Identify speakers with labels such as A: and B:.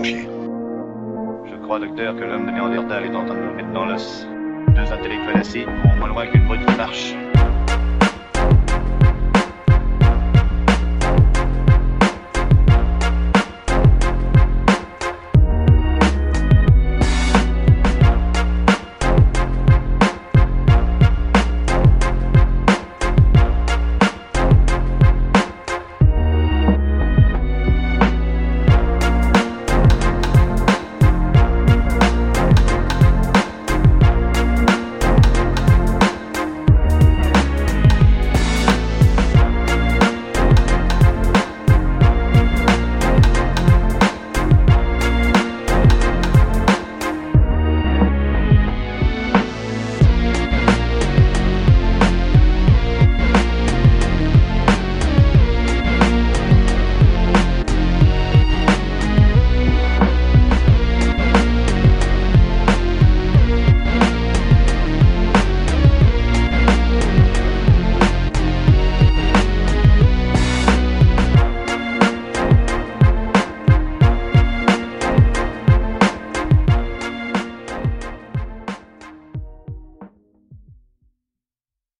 A: Je crois, docteur, que l'homme de Néandertal est en train de nous mettre dans l'os. Deux intellectuels assis moins loin qu'une brute qui marche.